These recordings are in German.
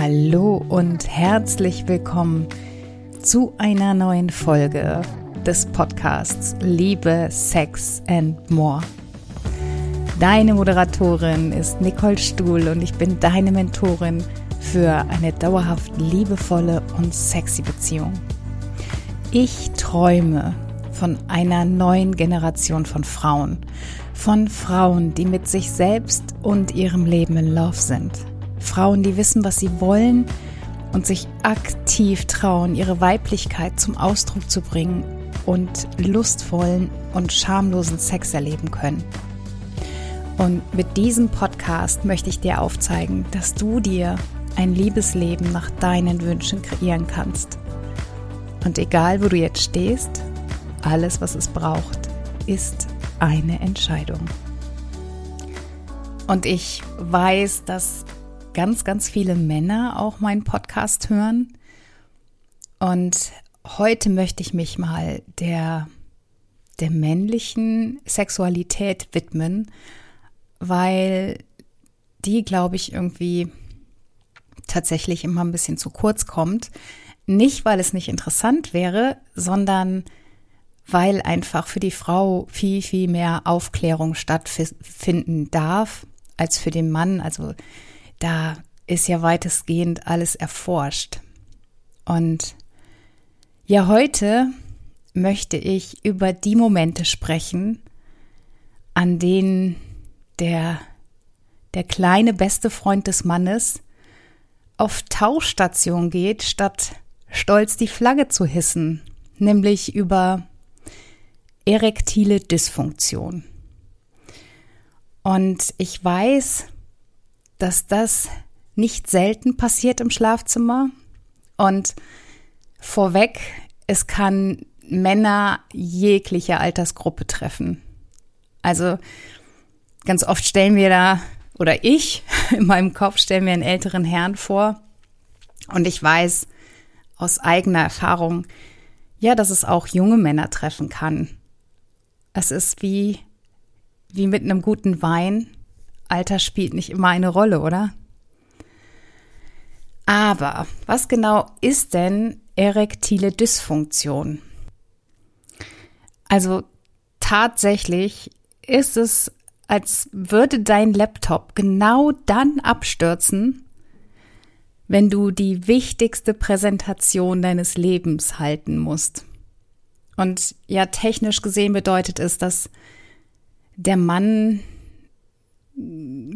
Hallo und herzlich willkommen zu einer neuen Folge des Podcasts Liebe, Sex and More. Deine Moderatorin ist Nicole Stuhl und ich bin deine Mentorin für eine dauerhaft liebevolle und sexy Beziehung. Ich träume von einer neuen Generation von Frauen, von Frauen, die mit sich selbst und ihrem Leben in Love sind. Frauen, die wissen, was sie wollen und sich aktiv trauen, ihre Weiblichkeit zum Ausdruck zu bringen und lustvollen und schamlosen Sex erleben können. Und mit diesem Podcast möchte ich dir aufzeigen, dass du dir ein Liebesleben nach deinen Wünschen kreieren kannst. Und egal, wo du jetzt stehst, alles, was es braucht, ist eine Entscheidung. Und ich weiß, dass ganz, ganz viele Männer auch meinen Podcast hören. Und heute möchte ich mich mal der, der männlichen Sexualität widmen, weil die, glaube ich, irgendwie tatsächlich immer ein bisschen zu kurz kommt. Nicht, weil es nicht interessant wäre, sondern weil einfach für die Frau viel, viel mehr Aufklärung stattfinden darf als für den Mann. Also da ist ja weitestgehend alles erforscht. Und ja, heute möchte ich über die Momente sprechen, an denen der, der kleine beste Freund des Mannes auf Tauchstation geht, statt stolz die Flagge zu hissen, nämlich über erektile Dysfunktion. Und ich weiß, dass das nicht selten passiert im Schlafzimmer. Und vorweg, es kann Männer jeglicher Altersgruppe treffen. Also ganz oft stellen wir da, oder ich in meinem Kopf stellen mir einen älteren Herrn vor. Und ich weiß aus eigener Erfahrung, ja, dass es auch junge Männer treffen kann. Es ist wie, wie mit einem guten Wein. Alter spielt nicht immer eine Rolle, oder? Aber was genau ist denn erektile Dysfunktion? Also tatsächlich ist es, als würde dein Laptop genau dann abstürzen, wenn du die wichtigste Präsentation deines Lebens halten musst. Und ja, technisch gesehen bedeutet es, dass der Mann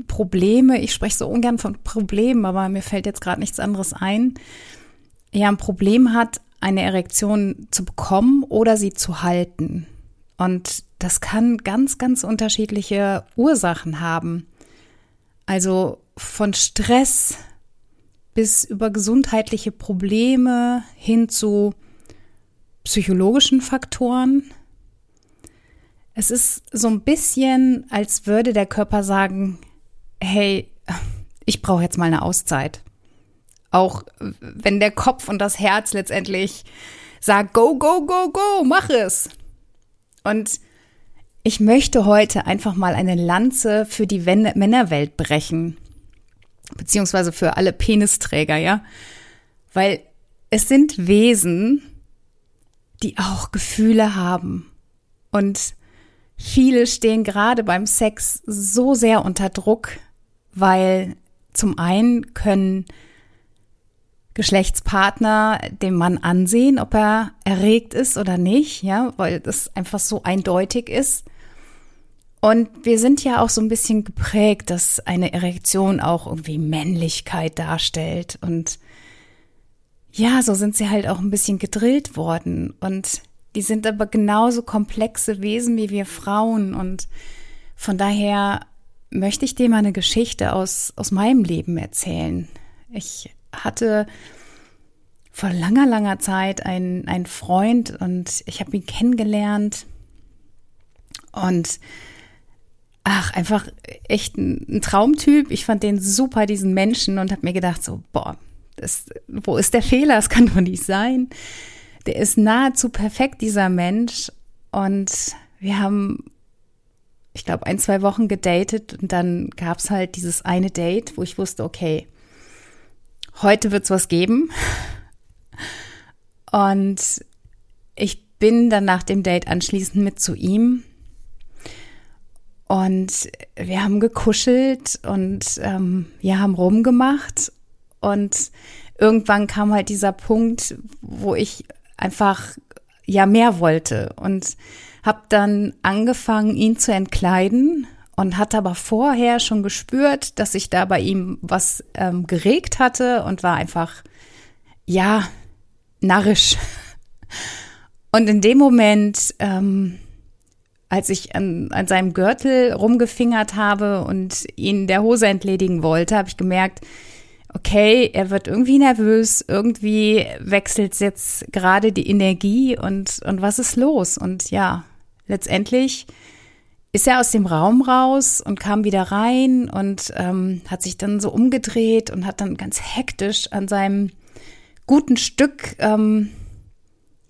Probleme, ich spreche so ungern von Problemen, aber mir fällt jetzt gerade nichts anderes ein, ja, ein Problem hat, eine Erektion zu bekommen oder sie zu halten. Und das kann ganz, ganz unterschiedliche Ursachen haben. Also von Stress bis über gesundheitliche Probleme hin zu psychologischen Faktoren. Es ist so ein bisschen, als würde der Körper sagen, hey, ich brauche jetzt mal eine Auszeit. Auch wenn der Kopf und das Herz letztendlich sagt, go, go, go, go, mach es. Und ich möchte heute einfach mal eine Lanze für die Männerwelt brechen. Beziehungsweise für alle Penisträger, ja. Weil es sind Wesen, die auch Gefühle haben. Und viele stehen gerade beim Sex so sehr unter Druck, weil zum einen können Geschlechtspartner dem Mann ansehen, ob er erregt ist oder nicht, ja, weil das einfach so eindeutig ist. Und wir sind ja auch so ein bisschen geprägt, dass eine Erektion auch irgendwie Männlichkeit darstellt und ja, so sind sie halt auch ein bisschen gedrillt worden. Und die sind aber genauso komplexe Wesen wie wir Frauen. Und von daher möchte ich dir mal eine Geschichte aus, aus meinem Leben erzählen. Ich hatte vor langer, langer Zeit einen, einen Freund und ich habe ihn kennengelernt. Und ach, einfach echt ein, ein Traumtyp. Ich fand den super, diesen Menschen, und habe mir gedacht, so, boah, das, wo ist der Fehler? Das kann doch nicht sein. Der ist nahezu perfekt, dieser Mensch. Und wir haben, ich glaube, ein, zwei Wochen gedatet und dann gab es halt dieses eine Date, wo ich wusste, okay, heute wird es was geben. Und ich bin dann nach dem Date anschließend mit zu ihm. Und wir haben gekuschelt und ähm, wir haben rumgemacht. Und irgendwann kam halt dieser Punkt, wo ich einfach ja mehr wollte und habe dann angefangen, ihn zu entkleiden und hatte aber vorher schon gespürt, dass sich da bei ihm was ähm, geregt hatte und war einfach ja narrisch. Und in dem Moment, ähm, als ich an, an seinem Gürtel rumgefingert habe und ihn der Hose entledigen wollte, habe ich gemerkt, okay, er wird irgendwie nervös, irgendwie wechselt jetzt gerade die Energie und, und was ist los? Und ja, letztendlich ist er aus dem Raum raus und kam wieder rein und ähm, hat sich dann so umgedreht und hat dann ganz hektisch an seinem guten Stück ähm,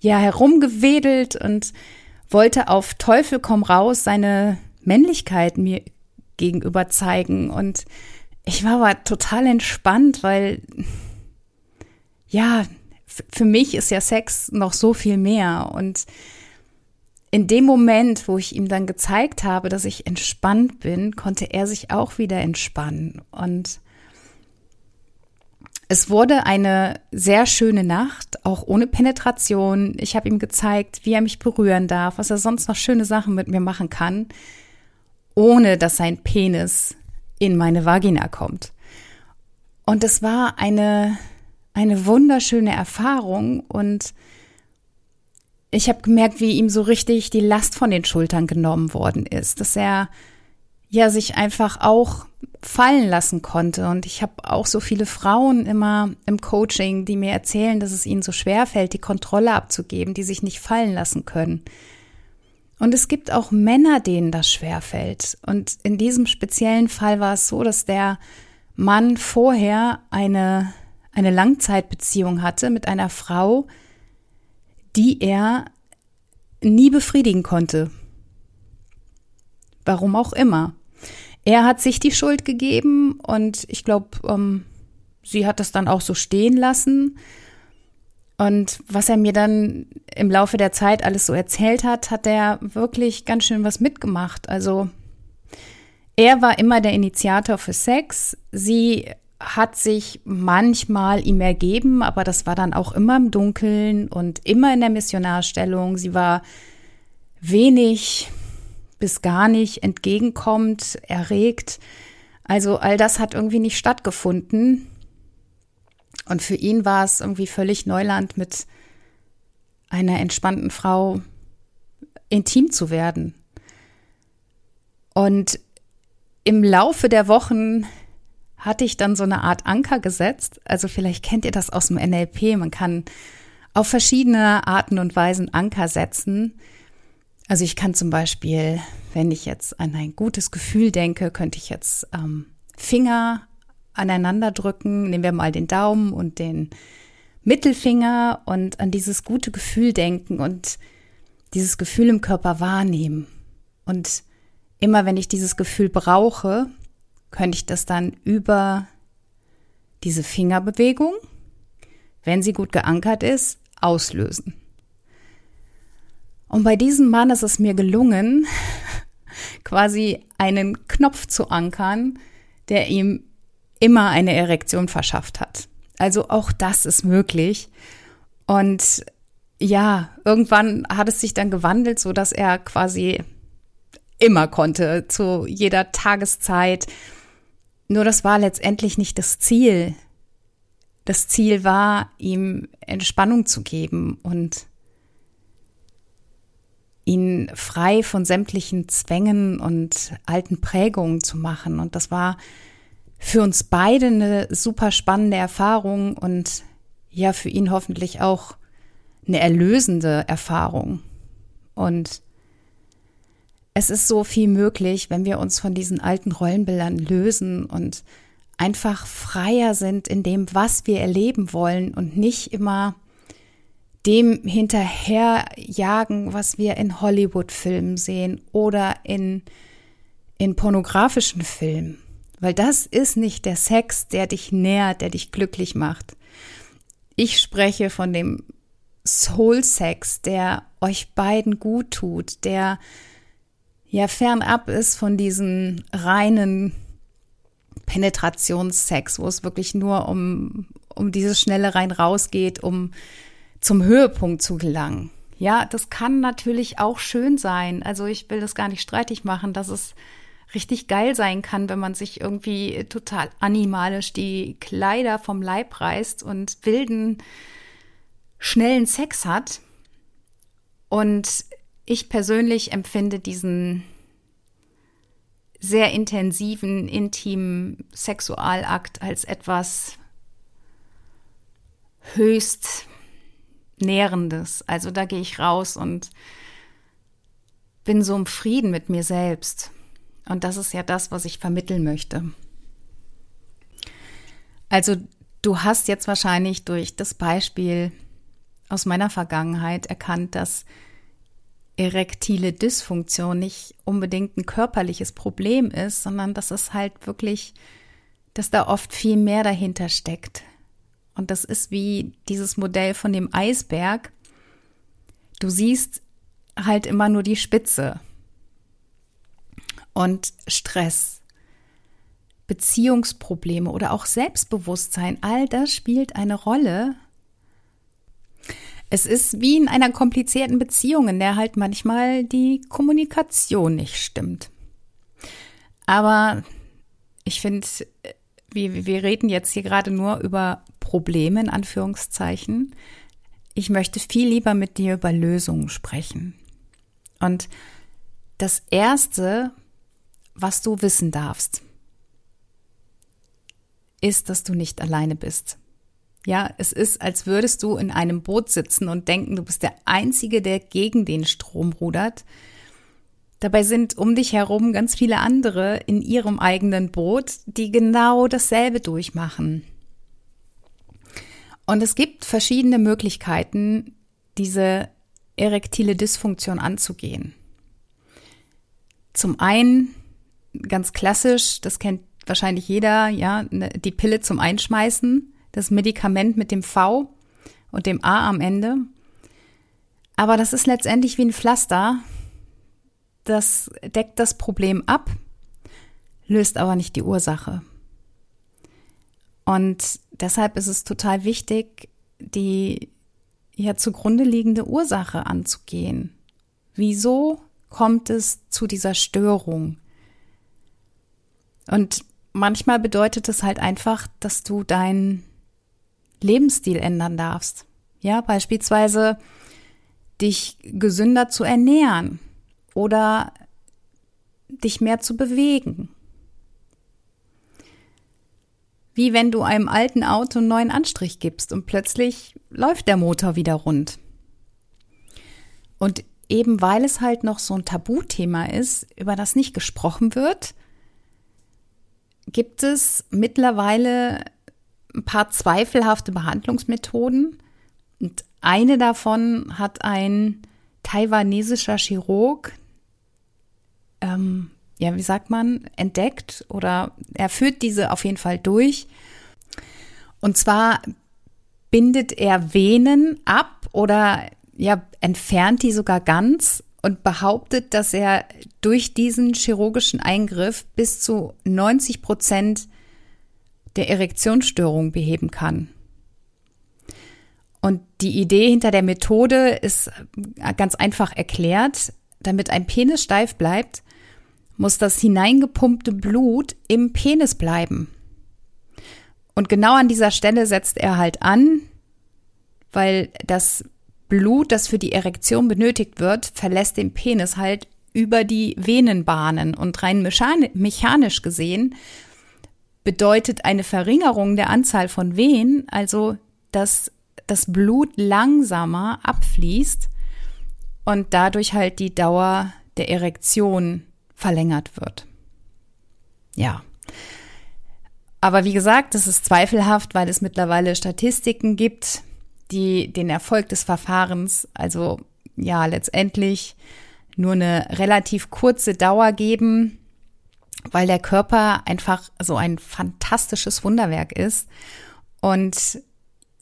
ja herumgewedelt und wollte auf Teufel komm raus seine Männlichkeit mir gegenüber zeigen und ich war aber total entspannt, weil ja, für mich ist ja Sex noch so viel mehr. Und in dem Moment, wo ich ihm dann gezeigt habe, dass ich entspannt bin, konnte er sich auch wieder entspannen. Und es wurde eine sehr schöne Nacht, auch ohne Penetration. Ich habe ihm gezeigt, wie er mich berühren darf, was er sonst noch schöne Sachen mit mir machen kann, ohne dass sein Penis in meine Vagina kommt. Und es war eine, eine wunderschöne Erfahrung und ich habe gemerkt, wie ihm so richtig die Last von den Schultern genommen worden ist, dass er ja sich einfach auch fallen lassen konnte. Und ich habe auch so viele Frauen immer im Coaching, die mir erzählen, dass es ihnen so schwer fällt, die Kontrolle abzugeben, die sich nicht fallen lassen können. Und es gibt auch Männer, denen das schwerfällt. Und in diesem speziellen Fall war es so, dass der Mann vorher eine, eine Langzeitbeziehung hatte mit einer Frau, die er nie befriedigen konnte. Warum auch immer. Er hat sich die Schuld gegeben und ich glaube, ähm, sie hat das dann auch so stehen lassen. Und was er mir dann im Laufe der Zeit alles so erzählt hat, hat er wirklich ganz schön was mitgemacht. Also er war immer der Initiator für Sex. Sie hat sich manchmal ihm ergeben, aber das war dann auch immer im Dunkeln und immer in der Missionarstellung. Sie war wenig bis gar nicht entgegenkommt, erregt. Also all das hat irgendwie nicht stattgefunden. Und für ihn war es irgendwie völlig Neuland, mit einer entspannten Frau intim zu werden. Und im Laufe der Wochen hatte ich dann so eine Art Anker gesetzt. Also vielleicht kennt ihr das aus dem NLP. Man kann auf verschiedene Arten und Weisen Anker setzen. Also ich kann zum Beispiel, wenn ich jetzt an ein gutes Gefühl denke, könnte ich jetzt ähm, Finger aneinander drücken. Nehmen wir mal den Daumen und den Mittelfinger und an dieses gute Gefühl denken und dieses Gefühl im Körper wahrnehmen. Und immer wenn ich dieses Gefühl brauche, könnte ich das dann über diese Fingerbewegung, wenn sie gut geankert ist, auslösen. Und bei diesem Mann ist es mir gelungen, quasi einen Knopf zu ankern, der ihm immer eine Erektion verschafft hat. Also auch das ist möglich. Und ja, irgendwann hat es sich dann gewandelt, so dass er quasi immer konnte, zu jeder Tageszeit. Nur das war letztendlich nicht das Ziel. Das Ziel war, ihm Entspannung zu geben und ihn frei von sämtlichen Zwängen und alten Prägungen zu machen. Und das war für uns beide eine super spannende Erfahrung und ja, für ihn hoffentlich auch eine erlösende Erfahrung. Und es ist so viel möglich, wenn wir uns von diesen alten Rollenbildern lösen und einfach freier sind in dem, was wir erleben wollen und nicht immer dem hinterherjagen, was wir in Hollywood-Filmen sehen oder in, in pornografischen Filmen Weil das ist nicht der Sex, der dich nährt, der dich glücklich macht. Ich spreche von dem Soul Sex, der euch beiden gut tut, der ja fernab ist von diesen reinen Penetrationssex, wo es wirklich nur um, um dieses schnelle rein raus geht, um zum Höhepunkt zu gelangen. Ja, das kann natürlich auch schön sein. Also ich will das gar nicht streitig machen, dass es richtig geil sein kann, wenn man sich irgendwie total animalisch die Kleider vom Leib reißt und wilden, schnellen Sex hat. Und ich persönlich empfinde diesen sehr intensiven, intimen Sexualakt als etwas höchst Nährendes. Also da gehe ich raus und bin so im Frieden mit mir selbst. Und das ist ja das, was ich vermitteln möchte. Also du hast jetzt wahrscheinlich durch das Beispiel aus meiner Vergangenheit erkannt, dass erektile Dysfunktion nicht unbedingt ein körperliches Problem ist, sondern dass es halt wirklich, dass da oft viel mehr dahinter steckt. Und das ist wie dieses Modell von dem Eisberg. Du siehst halt immer nur die Spitze und Stress, Beziehungsprobleme oder auch Selbstbewusstsein, all das spielt eine Rolle. Es ist wie in einer komplizierten Beziehung, in der halt manchmal die Kommunikation nicht stimmt. Aber ich finde, wir, wir reden jetzt hier gerade nur über Probleme in Anführungszeichen. Ich möchte viel lieber mit dir über Lösungen sprechen. Und das Erste, was du wissen darfst, ist, dass du nicht alleine bist. Ja, es ist, als würdest du in einem Boot sitzen und denken, du bist der Einzige, der gegen den Strom rudert. Dabei sind um dich herum ganz viele andere in ihrem eigenen Boot, die genau dasselbe durchmachen. Und es gibt verschiedene Möglichkeiten, diese erektile Dysfunktion anzugehen. Zum einen ganz klassisch, das kennt wahrscheinlich jeder, ja, ne, die Pille zum Einschmeißen, das Medikament mit dem V und dem A am Ende. Aber das ist letztendlich wie ein Pflaster. Das deckt das Problem ab, löst aber nicht die Ursache. Und deshalb ist es total wichtig, die ja zugrunde liegende Ursache anzugehen. Wieso kommt es zu dieser Störung? Und manchmal bedeutet es halt einfach, dass du deinen Lebensstil ändern darfst. Ja, beispielsweise dich gesünder zu ernähren oder dich mehr zu bewegen. Wie wenn du einem alten Auto einen neuen Anstrich gibst und plötzlich läuft der Motor wieder rund. Und eben weil es halt noch so ein Tabuthema ist, über das nicht gesprochen wird, gibt es mittlerweile ein paar zweifelhafte Behandlungsmethoden. Und eine davon hat ein taiwanesischer Chirurg, ähm, ja, wie sagt man, entdeckt oder er führt diese auf jeden Fall durch. Und zwar bindet er Venen ab oder ja, entfernt die sogar ganz und behauptet, dass er durch diesen chirurgischen Eingriff bis zu 90 Prozent der Erektionsstörung beheben kann. Und die Idee hinter der Methode ist ganz einfach erklärt. Damit ein Penis steif bleibt, muss das hineingepumpte Blut im Penis bleiben. Und genau an dieser Stelle setzt er halt an, weil das Blut, das für die Erektion benötigt wird, verlässt den Penis halt über die Venenbahnen und rein mechanisch gesehen bedeutet eine Verringerung der Anzahl von Venen, also dass das Blut langsamer abfließt und dadurch halt die Dauer der Erektion verlängert wird. Ja. Aber wie gesagt, das ist zweifelhaft, weil es mittlerweile Statistiken gibt, die den Erfolg des Verfahrens, also ja, letztendlich nur eine relativ kurze Dauer geben. weil der Körper einfach so ein fantastisches Wunderwerk ist und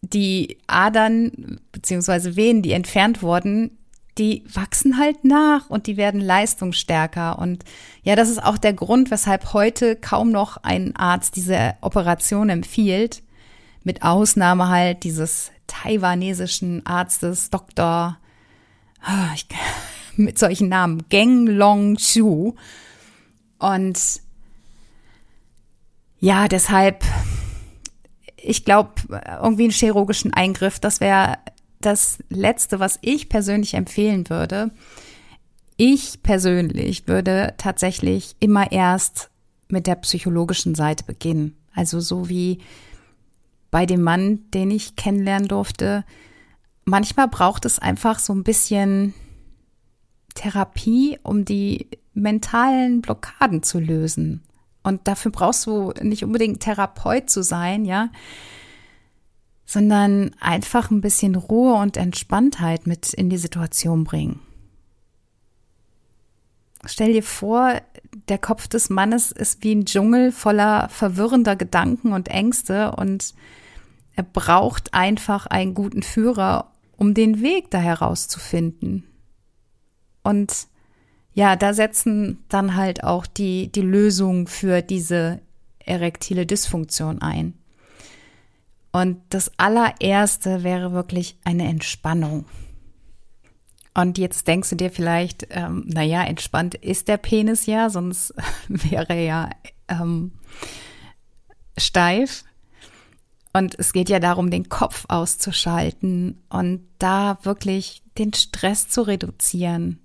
die Adern beziehungsweise Venen, die entfernt wurden, die wachsen halt nach und die werden leistungsstärker. Und ja, das ist auch der Grund, weshalb heute kaum noch ein Arzt diese Operation empfiehlt. Mit Ausnahme halt dieses taiwanesischen Arztes Dr. Ah, mit solchen Namen, Geng Long Shu. Und ja, deshalb, ich glaube, irgendwie einen chirurgischen Eingriff, das wäre das Letzte, was ich persönlich empfehlen würde. Ich persönlich würde tatsächlich immer erst mit der psychologischen Seite beginnen. Also so wie bei dem Mann, den ich kennenlernen durfte. Manchmal braucht es einfach so ein bisschen Therapie, um die mentalen Blockaden zu lösen. Und dafür brauchst du nicht unbedingt Therapeut zu sein, ja sondern einfach ein bisschen Ruhe und Entspanntheit mit in die Situation bringen. Stell dir vor, der Kopf des Mannes ist wie ein Dschungel voller verwirrender Gedanken und Ängste und er braucht einfach einen guten Führer, um den Weg da herauszufinden. Und ja, da setzen dann halt auch die, die Lösungen für diese erektile Dysfunktion ein. Und das allererste wäre wirklich eine Entspannung. Und jetzt denkst du dir vielleicht, ähm, naja, entspannt ist der Penis ja, sonst wäre er ja ähm, steif. Und es geht ja darum, den Kopf auszuschalten und da wirklich den Stress zu reduzieren.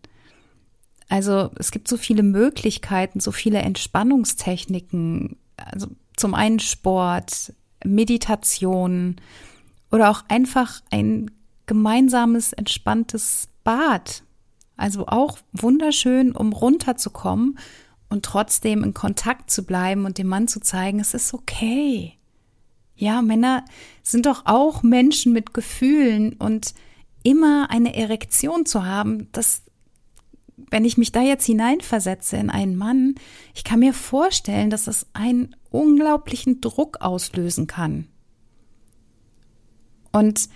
Also es gibt so viele Möglichkeiten, so viele Entspannungstechniken. Also zum einen Sport, Meditation oder auch einfach ein gemeinsames, entspanntes Bad. Also auch wunderschön, um runterzukommen und trotzdem in Kontakt zu bleiben und dem Mann zu zeigen, es ist okay. Ja, Männer sind doch auch Menschen mit Gefühlen und immer eine Erektion zu haben, das, wenn ich mich da jetzt hineinversetze in einen Mann, ich kann mir vorstellen, dass es ein unglaublichen Druck auslösen kann. Und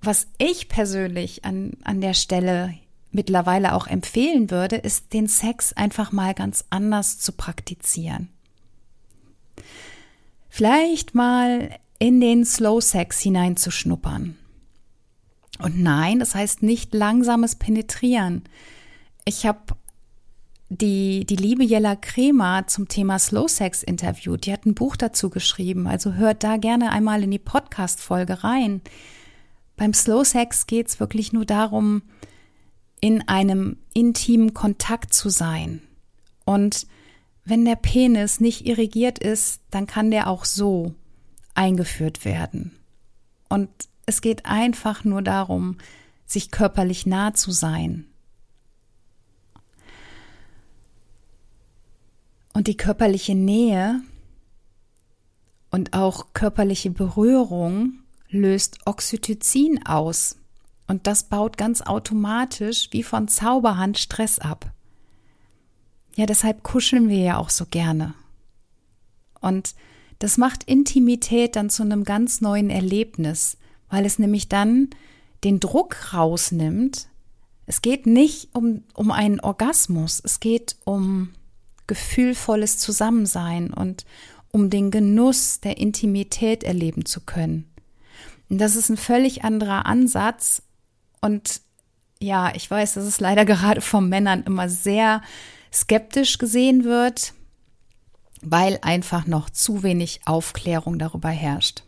was ich persönlich an, an der Stelle mittlerweile auch empfehlen würde, ist den Sex einfach mal ganz anders zu praktizieren. Vielleicht mal in den Slow Sex hineinzuschnuppern. Und nein, das heißt nicht langsames Penetrieren. Ich habe die, die liebe Jella Kremer zum Thema Slow Sex interviewt. Die hat ein Buch dazu geschrieben. Also hört da gerne einmal in die Podcast-Folge rein. Beim Slow Sex geht es wirklich nur darum, in einem intimen Kontakt zu sein. Und wenn der Penis nicht irrigiert ist, dann kann der auch so eingeführt werden. Und es geht einfach nur darum, sich körperlich nah zu sein, Und die körperliche Nähe und auch körperliche Berührung löst Oxytocin aus. Und das baut ganz automatisch wie von Zauberhand Stress ab. Ja, deshalb kuscheln wir ja auch so gerne. Und das macht Intimität dann zu einem ganz neuen Erlebnis, weil es nämlich dann den Druck rausnimmt. Es geht nicht um, um einen Orgasmus, es geht um gefühlvolles Zusammensein und um den Genuss der Intimität erleben zu können. Das ist ein völlig anderer Ansatz und ja, ich weiß, dass es leider gerade von Männern immer sehr skeptisch gesehen wird, weil einfach noch zu wenig Aufklärung darüber herrscht.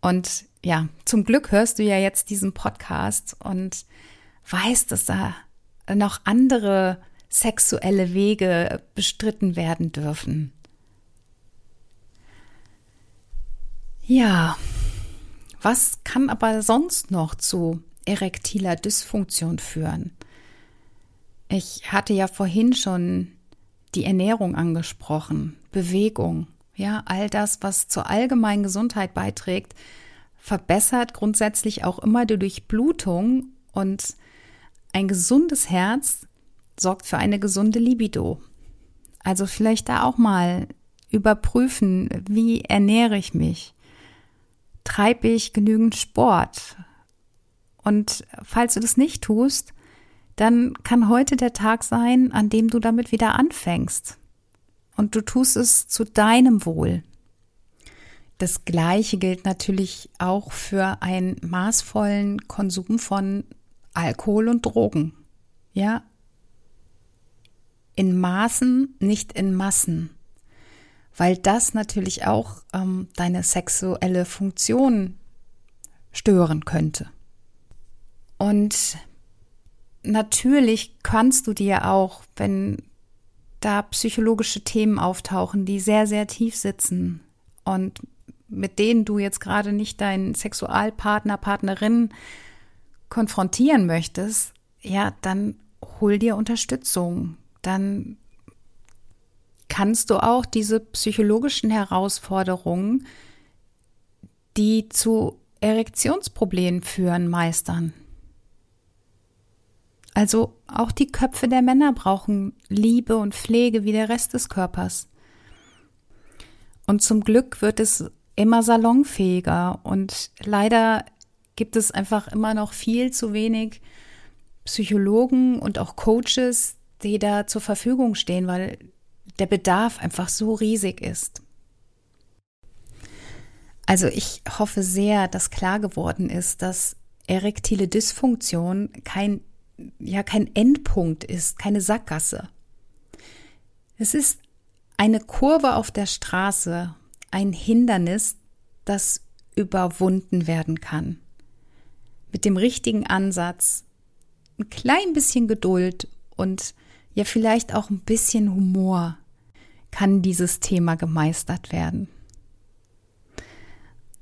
Und ja, zum Glück hörst du ja jetzt diesen Podcast und weißt, dass da noch andere sexuelle Wege bestritten werden dürfen. Ja, was kann aber sonst noch zu erektiler Dysfunktion führen? Ich hatte ja vorhin schon die Ernährung angesprochen, Bewegung, ja, all das, was zur allgemeinen Gesundheit beiträgt, verbessert grundsätzlich auch immer die Durchblutung und ein gesundes Herz sorgt für eine gesunde Libido. Also vielleicht da auch mal überprüfen, wie ernähre ich mich? Treibe ich genügend Sport? Und falls du das nicht tust, dann kann heute der Tag sein, an dem du damit wieder anfängst. Und du tust es zu deinem Wohl. Das Gleiche gilt natürlich auch für einen maßvollen Konsum von Alkohol und Drogen. Ja, in Maßen, nicht in Massen, weil das natürlich auch ähm, deine sexuelle Funktion stören könnte. Und natürlich kannst du dir auch, wenn da psychologische Themen auftauchen, die sehr, sehr tief sitzen und mit denen du jetzt gerade nicht deinen Sexualpartner, Partnerin konfrontieren möchtest, ja, dann hol dir Unterstützung. Dann kannst du auch diese psychologischen Herausforderungen, die zu Erektionsproblemen führen, meistern. Also auch die Köpfe der Männer brauchen Liebe und Pflege wie der Rest des Körpers. Und zum Glück wird es immer salonfähiger und leider gibt es einfach immer noch viel zu wenig Psychologen und auch Coaches, die da zur Verfügung stehen, weil der Bedarf einfach so riesig ist. Also ich hoffe sehr, dass klar geworden ist, dass erektile Dysfunktion kein, ja, kein Endpunkt ist, keine Sackgasse. Es ist eine Kurve auf der Straße, ein Hindernis, das überwunden werden kann. Mit dem richtigen Ansatz, ein klein bisschen Geduld und ja vielleicht auch ein bisschen Humor kann dieses Thema gemeistert werden.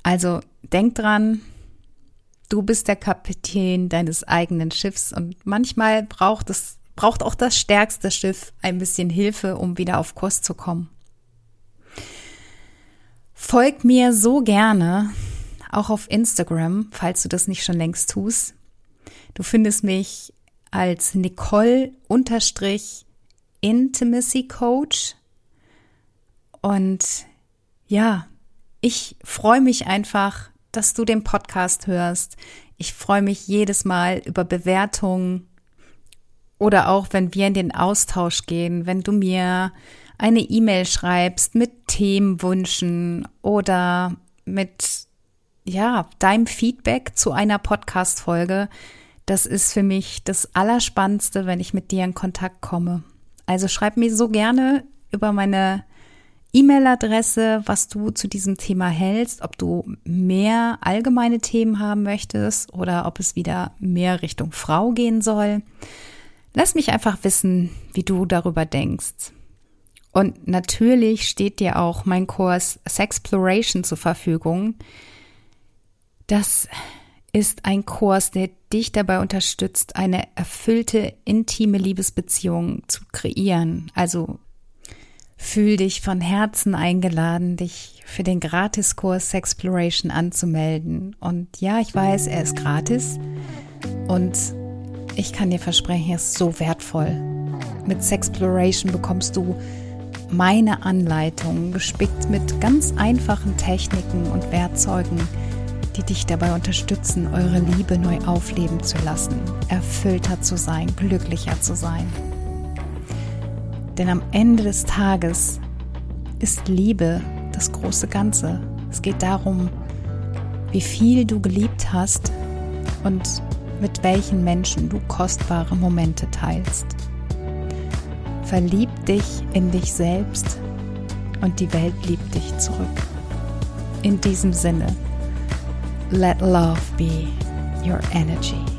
Also denk dran, du bist der Kapitän deines eigenen Schiffs und manchmal braucht es braucht auch das stärkste Schiff ein bisschen Hilfe, um wieder auf Kurs zu kommen. Folg mir so gerne auch auf Instagram, falls du das nicht schon längst tust. Du findest mich als Nicole Intimacy Coach. Und ja, ich freue mich einfach, dass du den Podcast hörst. Ich freue mich jedes Mal über Bewertungen oder auch, wenn wir in den Austausch gehen, wenn du mir eine E-Mail schreibst mit Themenwünschen oder mit ja, deinem Feedback zu einer Podcast-Folge. Das ist für mich das Allerspannendste, wenn ich mit dir in Kontakt komme. Also schreib mir so gerne über meine E-Mail-Adresse, was du zu diesem Thema hältst, ob du mehr allgemeine Themen haben möchtest oder ob es wieder mehr Richtung Frau gehen soll. Lass mich einfach wissen, wie du darüber denkst. Und natürlich steht dir auch mein Kurs Sexploration zur Verfügung. Das ist ein Kurs, der dich dabei unterstützt, eine erfüllte, intime Liebesbeziehung zu kreieren. Also fühl dich von Herzen eingeladen, dich für den Gratiskurs Sexploration anzumelden. Und ja, ich weiß, er ist gratis und ich kann dir versprechen, er ist so wertvoll. Mit Sexploration bekommst du meine Anleitung, gespickt mit ganz einfachen Techniken und Werkzeugen, die dich dabei unterstützen, eure Liebe neu aufleben zu lassen, erfüllter zu sein, glücklicher zu sein. Denn am Ende des Tages ist Liebe das große Ganze. Es geht darum, wie viel du geliebt hast und mit welchen Menschen du kostbare Momente teilst. Verlieb dich in dich selbst und die Welt liebt dich zurück. In diesem Sinne, let love be your energy.